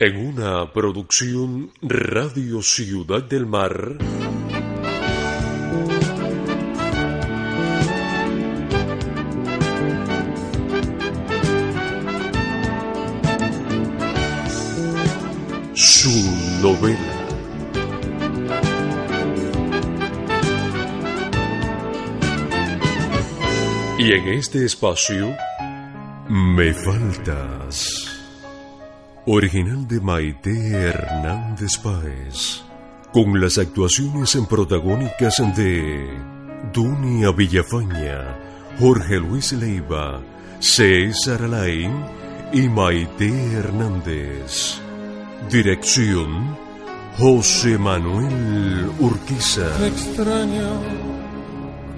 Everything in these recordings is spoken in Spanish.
En una producción Radio Ciudad del Mar. Su novela. Y en este espacio, Me Faltas. Original de Maite Hernández Páez. Con las actuaciones en protagónicas de Dunia Villafaña, Jorge Luis Leiva, César Alain y Maite Hernández. Dirección José Manuel Urquiza. Extraño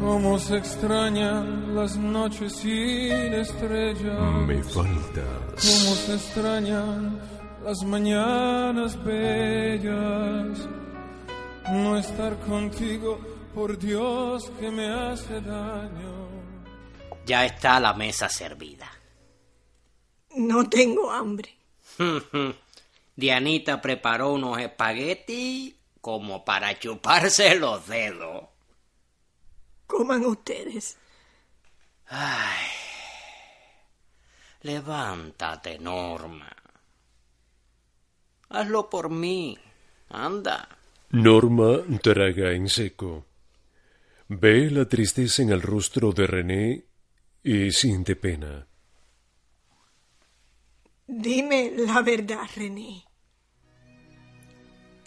como se extrañan las noches sin estrellas. Me faltas. Como se extrañan las mañanas bellas. No estar contigo, por Dios que me hace daño. Ya está la mesa servida. No tengo hambre. Dianita preparó unos espaguetis como para chuparse los dedos. Coman ustedes. Ay. Levántate, Norma. Hazlo por mí. Anda. Norma traga en seco. Ve la tristeza en el rostro de René y siente pena. Dime la verdad, René.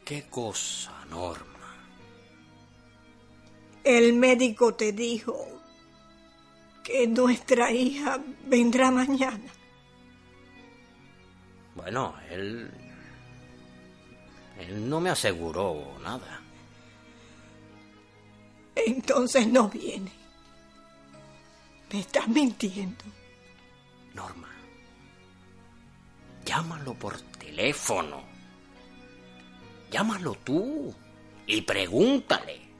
¿Qué cosa, Norma? El médico te dijo que nuestra hija vendrá mañana. Bueno, él... Él no me aseguró nada. Entonces no viene. Me estás mintiendo. Norma, llámalo por teléfono. Llámalo tú y pregúntale.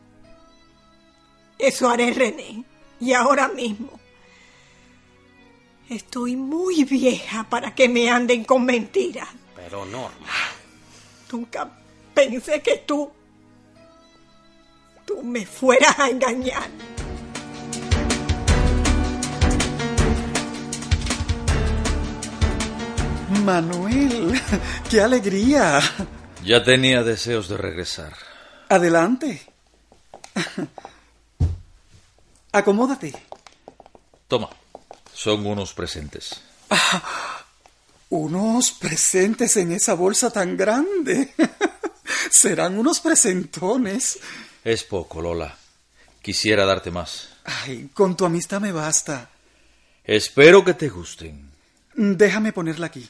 Eso haré, René. Y ahora mismo. Estoy muy vieja para que me anden con mentiras. Pero Norma, Nunca pensé que tú... Tú me fueras a engañar. Manuel, qué alegría. Ya tenía deseos de regresar. Adelante. Acomódate. Toma, son unos presentes. Unos presentes en esa bolsa tan grande. Serán unos presentones. Es poco, Lola. Quisiera darte más. Ay, con tu amistad me basta. Espero que te gusten. Déjame ponerla aquí.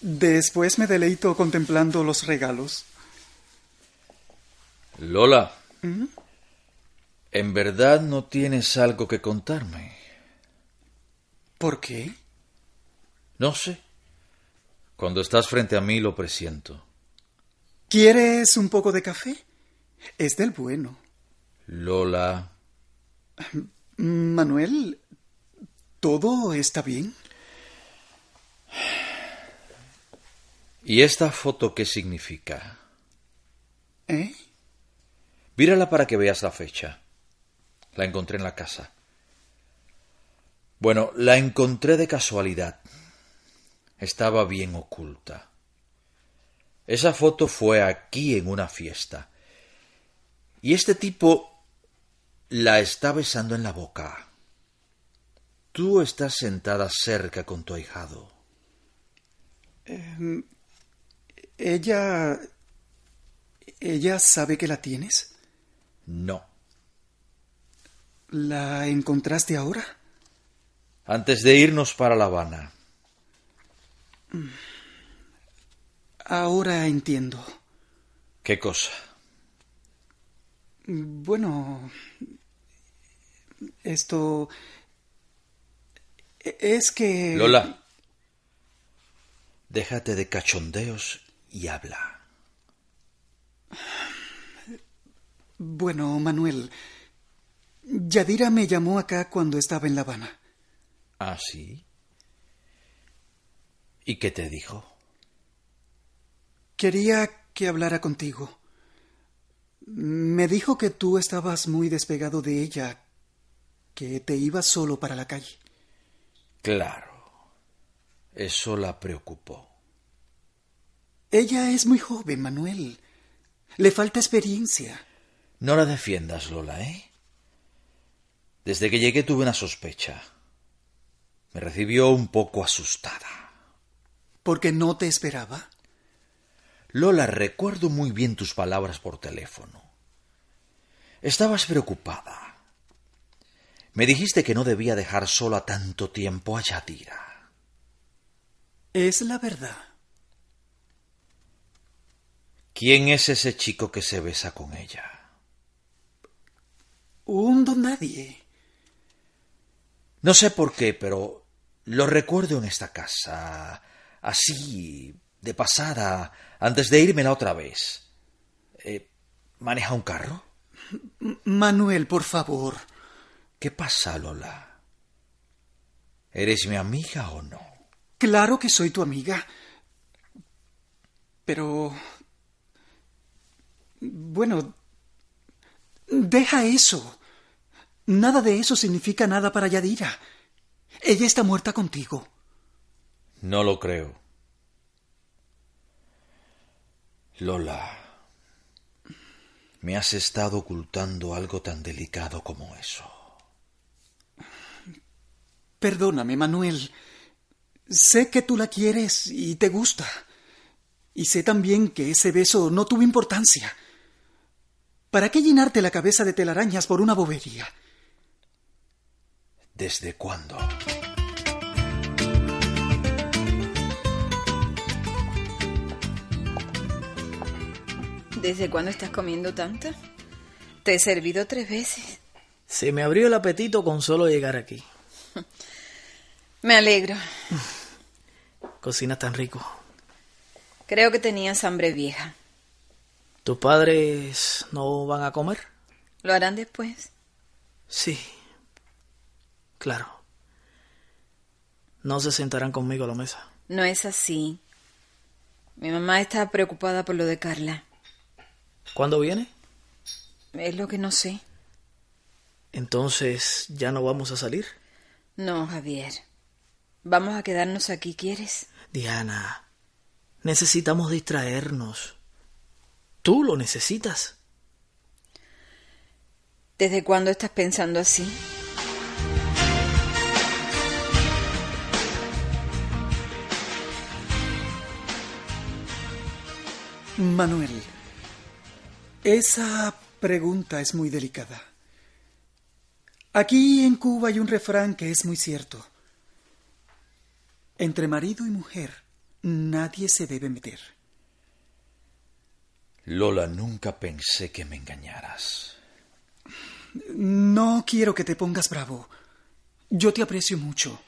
Después me deleito contemplando los regalos. Lola, ¿en verdad no tienes algo que contarme? ¿Por qué? No sé. Cuando estás frente a mí lo presiento. ¿Quieres un poco de café? Es del bueno. Lola, Manuel, ¿todo está bien? ¿y esta foto qué significa? ¿Eh? Mírala para que veas la fecha. La encontré en la casa. Bueno, la encontré de casualidad. Estaba bien oculta. Esa foto fue aquí en una fiesta. Y este tipo la está besando en la boca. Tú estás sentada cerca con tu ahijado. Ella... ¿Ella sabe que la tienes? No. ¿La encontraste ahora? Antes de irnos para La Habana. Ahora entiendo. ¿Qué cosa? Bueno, esto... Es que... Lola. Déjate de cachondeos y habla. Bueno, Manuel, Yadira me llamó acá cuando estaba en La Habana. ¿Ah, sí? ¿Y qué te dijo? Quería que hablara contigo. Me dijo que tú estabas muy despegado de ella, que te ibas solo para la calle. Claro. Eso la preocupó. Ella es muy joven, Manuel. Le falta experiencia. No la defiendas, Lola, ¿eh? Desde que llegué tuve una sospecha. Me recibió un poco asustada. ¿Porque no te esperaba? Lola, recuerdo muy bien tus palabras por teléfono. Estabas preocupada. Me dijiste que no debía dejar sola tanto tiempo a Yadira. Es la verdad. ¿Quién es ese chico que se besa con ella? Un don nadie. No sé por qué, pero lo recuerdo en esta casa, así, de pasada, antes de irme la otra vez. Eh, ¿Maneja un carro? Manuel, por favor. ¿Qué pasa, Lola? ¿Eres mi amiga o no? Claro que soy tu amiga. Pero... Bueno... Deja eso. Nada de eso significa nada para Yadira. Ella está muerta contigo. No lo creo. Lola, me has estado ocultando algo tan delicado como eso. Perdóname, Manuel. Sé que tú la quieres y te gusta. Y sé también que ese beso no tuvo importancia. ¿Para qué llenarte la cabeza de telarañas por una bobería? ¿Desde cuándo? ¿Desde cuándo estás comiendo tanto? Te he servido tres veces. Se me abrió el apetito con solo llegar aquí. Me alegro. Cocinas tan rico. Creo que tenías hambre vieja. ¿Tus padres no van a comer? ¿Lo harán después? Sí. Claro. No se sentarán conmigo a la mesa. No es así. Mi mamá está preocupada por lo de Carla. ¿Cuándo viene? Es lo que no sé. Entonces, ¿ya no vamos a salir? No, Javier. Vamos a quedarnos aquí, ¿quieres? Diana, necesitamos distraernos. Tú lo necesitas. ¿Desde cuándo estás pensando así? Manuel, esa pregunta es muy delicada. Aquí en Cuba hay un refrán que es muy cierto. Entre marido y mujer nadie se debe meter. Lola, nunca pensé que me engañaras. No quiero que te pongas bravo. Yo te aprecio mucho.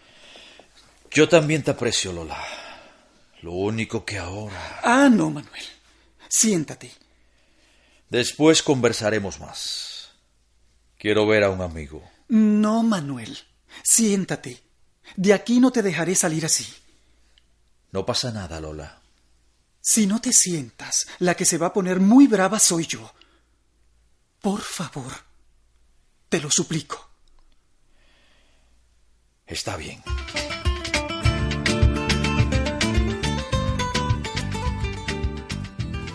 Yo también te aprecio, Lola. Lo único que ahora... Ah, no, Manuel. Siéntate. Después conversaremos más. Quiero ver a un amigo. No, Manuel. Siéntate. De aquí no te dejaré salir así. No pasa nada, Lola. Si no te sientas, la que se va a poner muy brava soy yo. Por favor. Te lo suplico. Está bien.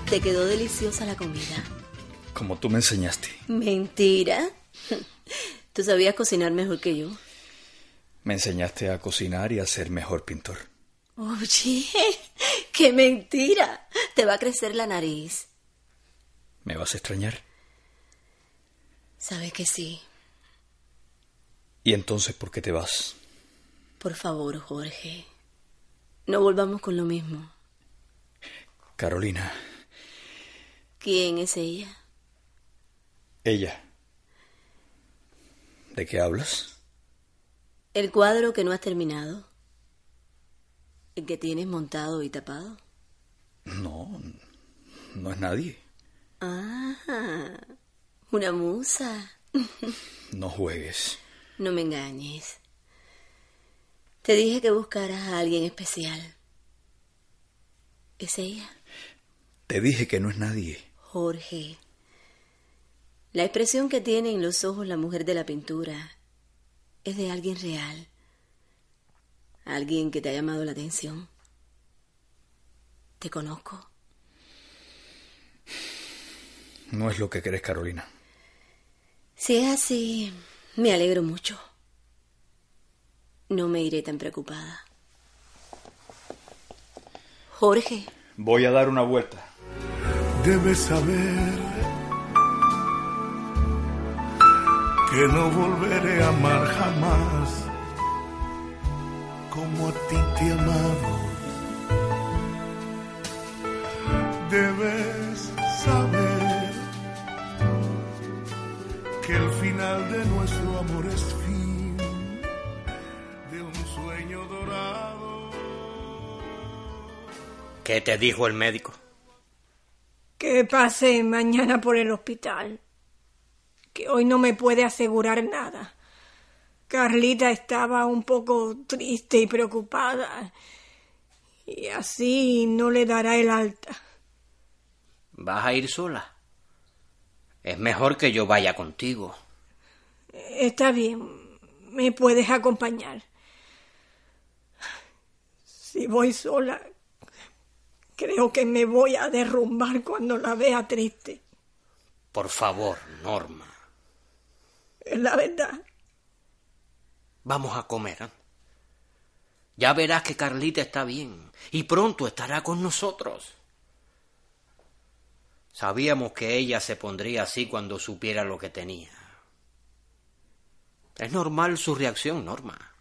Te quedó deliciosa la comida. Como tú me enseñaste. Mentira. Tú sabías cocinar mejor que yo. Me enseñaste a cocinar y a ser mejor pintor. Oye, qué mentira. Te va a crecer la nariz. ¿Me vas a extrañar? Sabes que sí. ¿Y entonces por qué te vas? Por favor, Jorge. No volvamos con lo mismo. Carolina. ¿Quién es ella? Ella. ¿De qué hablas? El cuadro que no has terminado. El que tienes montado y tapado. No, no es nadie. Ah, una musa. No juegues. No me engañes. Te dije que buscaras a alguien especial. ¿Es ella? Te dije que no es nadie. Jorge, la expresión que tiene en los ojos la mujer de la pintura es de alguien real. Alguien que te ha llamado la atención. Te conozco. No es lo que crees, Carolina. Si es así, me alegro mucho. No me iré tan preocupada. Jorge. Voy a dar una vuelta. Debes saber que no volveré a amar jamás como a ti te he amado. Debes saber que el final de nuestro amor es fin de un sueño dorado. ¿Qué te dijo el médico? Que pase mañana por el hospital. Que hoy no me puede asegurar nada. Carlita estaba un poco triste y preocupada. Y así no le dará el alta. ¿Vas a ir sola? Es mejor que yo vaya contigo. Está bien, me puedes acompañar. Si voy sola, creo que me voy a derrumbar cuando la vea triste. Por favor, Norma. Es la verdad. Vamos a comer. ¿eh? Ya verás que Carlita está bien y pronto estará con nosotros. Sabíamos que ella se pondría así cuando supiera lo que tenía. Es normal su reacción, Norma.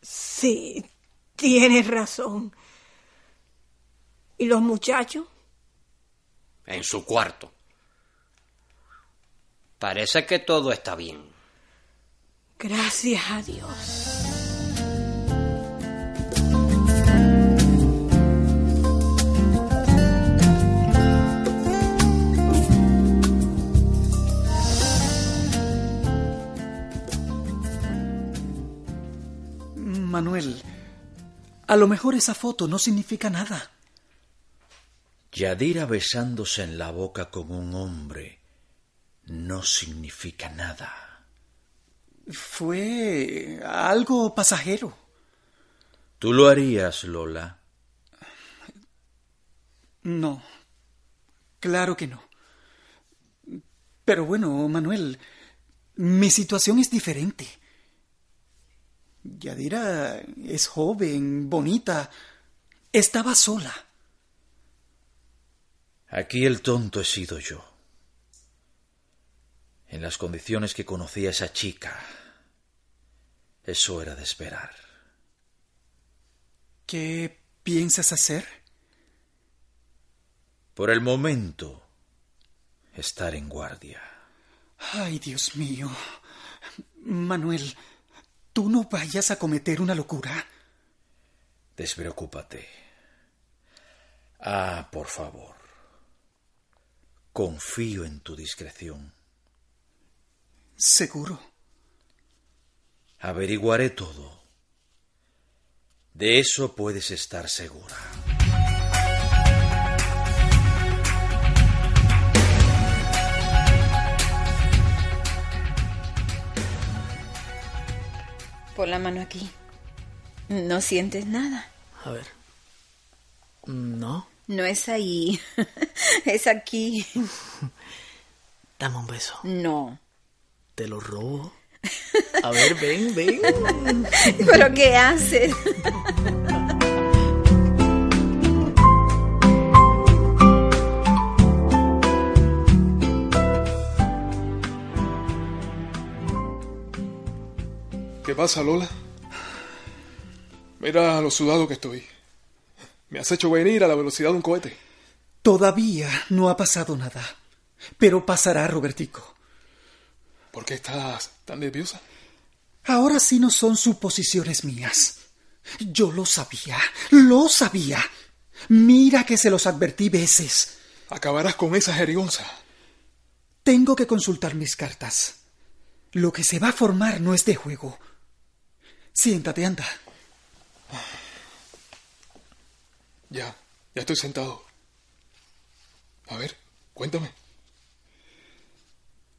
Sí, tienes razón. ¿Y los muchachos? En su cuarto. Parece que todo está bien. Gracias a Dios. Manuel, a lo mejor esa foto no significa nada. Yadira besándose en la boca con un hombre no significa nada. Fue algo pasajero. ¿Tú lo harías, Lola? No, claro que no. Pero bueno, Manuel, mi situación es diferente. Yadira es joven, bonita. Estaba sola. Aquí el tonto he sido yo. En las condiciones que conocí a esa chica, eso era de esperar. ¿Qué piensas hacer? Por el momento, estar en guardia. Ay, Dios mío. Manuel, tú no vayas a cometer una locura. Despreocúpate. Ah, por favor. Confío en tu discreción. Seguro. Averiguaré todo. De eso puedes estar segura. Pon la mano aquí. ¿No sientes nada? A ver. No. No es ahí. es aquí. Dame un beso. No. Te lo robo. A ver, ven, ven. ¿Pero qué haces? ¿Qué pasa, Lola? Mira lo sudado que estoy. Me has hecho venir a la velocidad de un cohete. Todavía no ha pasado nada. Pero pasará, Robertico. ¿Por qué estás tan nerviosa? Ahora sí no son suposiciones mías. Yo lo sabía, lo sabía. Mira que se los advertí veces. Acabarás con esa jerigonza. Tengo que consultar mis cartas. Lo que se va a formar no es de juego. Siéntate, anda. Ya, ya estoy sentado. A ver, cuéntame.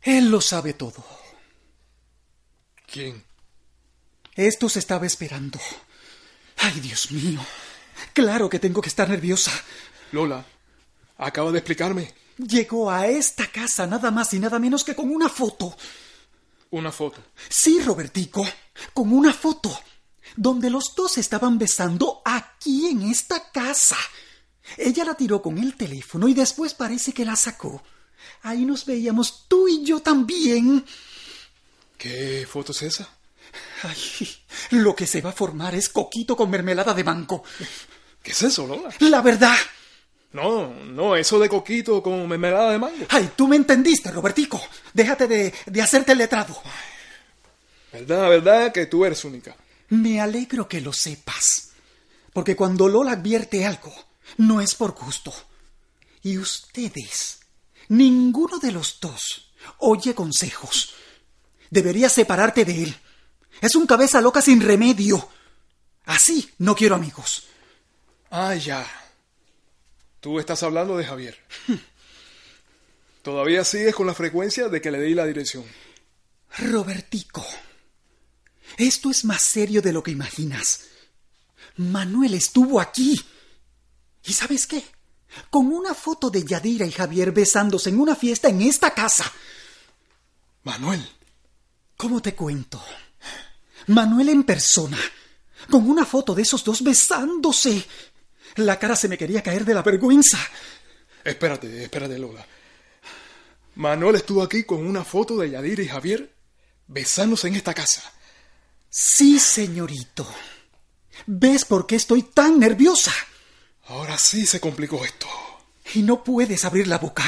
Él lo sabe todo. ¿Quién? Esto se estaba esperando. Ay, Dios mío. Claro que tengo que estar nerviosa. Lola, acaba de explicarme. Llegó a esta casa nada más y nada menos que con una foto. Una foto. Sí, Robertico, con una foto, donde los dos estaban besando aquí en esta casa. Ella la tiró con el teléfono y después parece que la sacó. Ahí nos veíamos tú y yo también. ¿Qué foto es esa? Ay, lo que se va a formar es coquito con mermelada de banco. ¿Qué es eso, Lola? La verdad. No, no, eso de coquito con mermelada de mango. Ay, tú me entendiste, Robertico. Déjate de, de hacerte el letrado. Verdad, verdad que tú eres única. Me alegro que lo sepas. Porque cuando Lola advierte algo, no es por gusto. Y ustedes, ninguno de los dos, oye consejos. Deberías separarte de él. Es un cabeza loca sin remedio. Así no quiero amigos. Ah, ya. Tú estás hablando de Javier. Todavía sigues con la frecuencia de que le di la dirección. Robertico, esto es más serio de lo que imaginas. Manuel estuvo aquí. ¿Y sabes qué? Con una foto de Yadira y Javier besándose en una fiesta en esta casa. Manuel. ¿Cómo te cuento? Manuel en persona, con una foto de esos dos besándose. La cara se me quería caer de la vergüenza. Espérate, espérate, Lola. Manuel estuvo aquí con una foto de Yadira y Javier besándose en esta casa. Sí, señorito. ¿Ves por qué estoy tan nerviosa? Ahora sí se complicó esto. Y no puedes abrir la boca.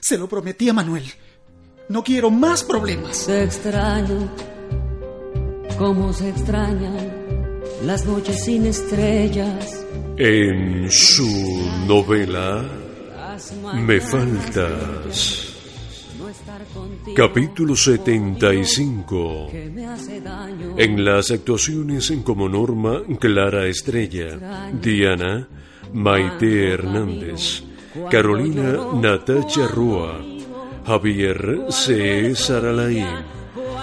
Se lo prometí a Manuel. No quiero más problemas. Te extraño, como se extrañan las noches sin estrellas. En su novela Me faltas. Capítulo 75. En las actuaciones como Norma Clara Estrella, Diana Maite Hernández, Carolina Natacha Rúa, Javier C. Saralaí,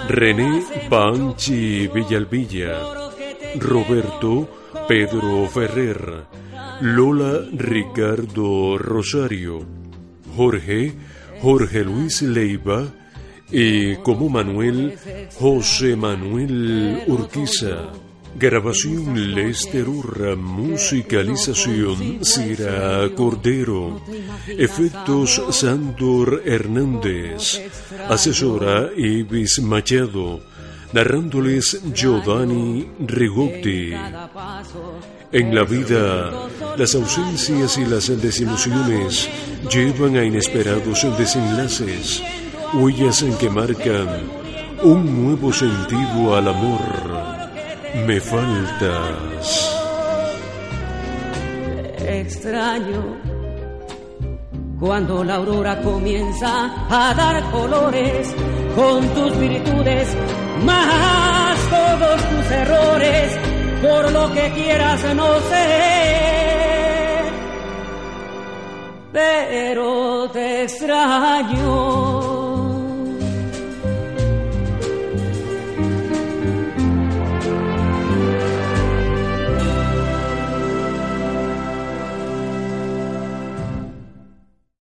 René Panchi Villalvilla, Roberto Pedro Ferrer, Lola Ricardo Rosario, Jorge Jorge Luis Leiva y como Manuel José Manuel Urquiza. Grabación Lester Urra, musicalización Cira Cordero, efectos Sandor Hernández, asesora Ibis Machado, narrándoles Giovanni Rigotti. En la vida, las ausencias y las desilusiones llevan a inesperados desenlaces, huellas en que marcan un nuevo sentido al amor. Me faltas. Extraño cuando la aurora comienza a dar colores con tus virtudes, más todos tus errores, por lo que quieras no sé, pero te extraño.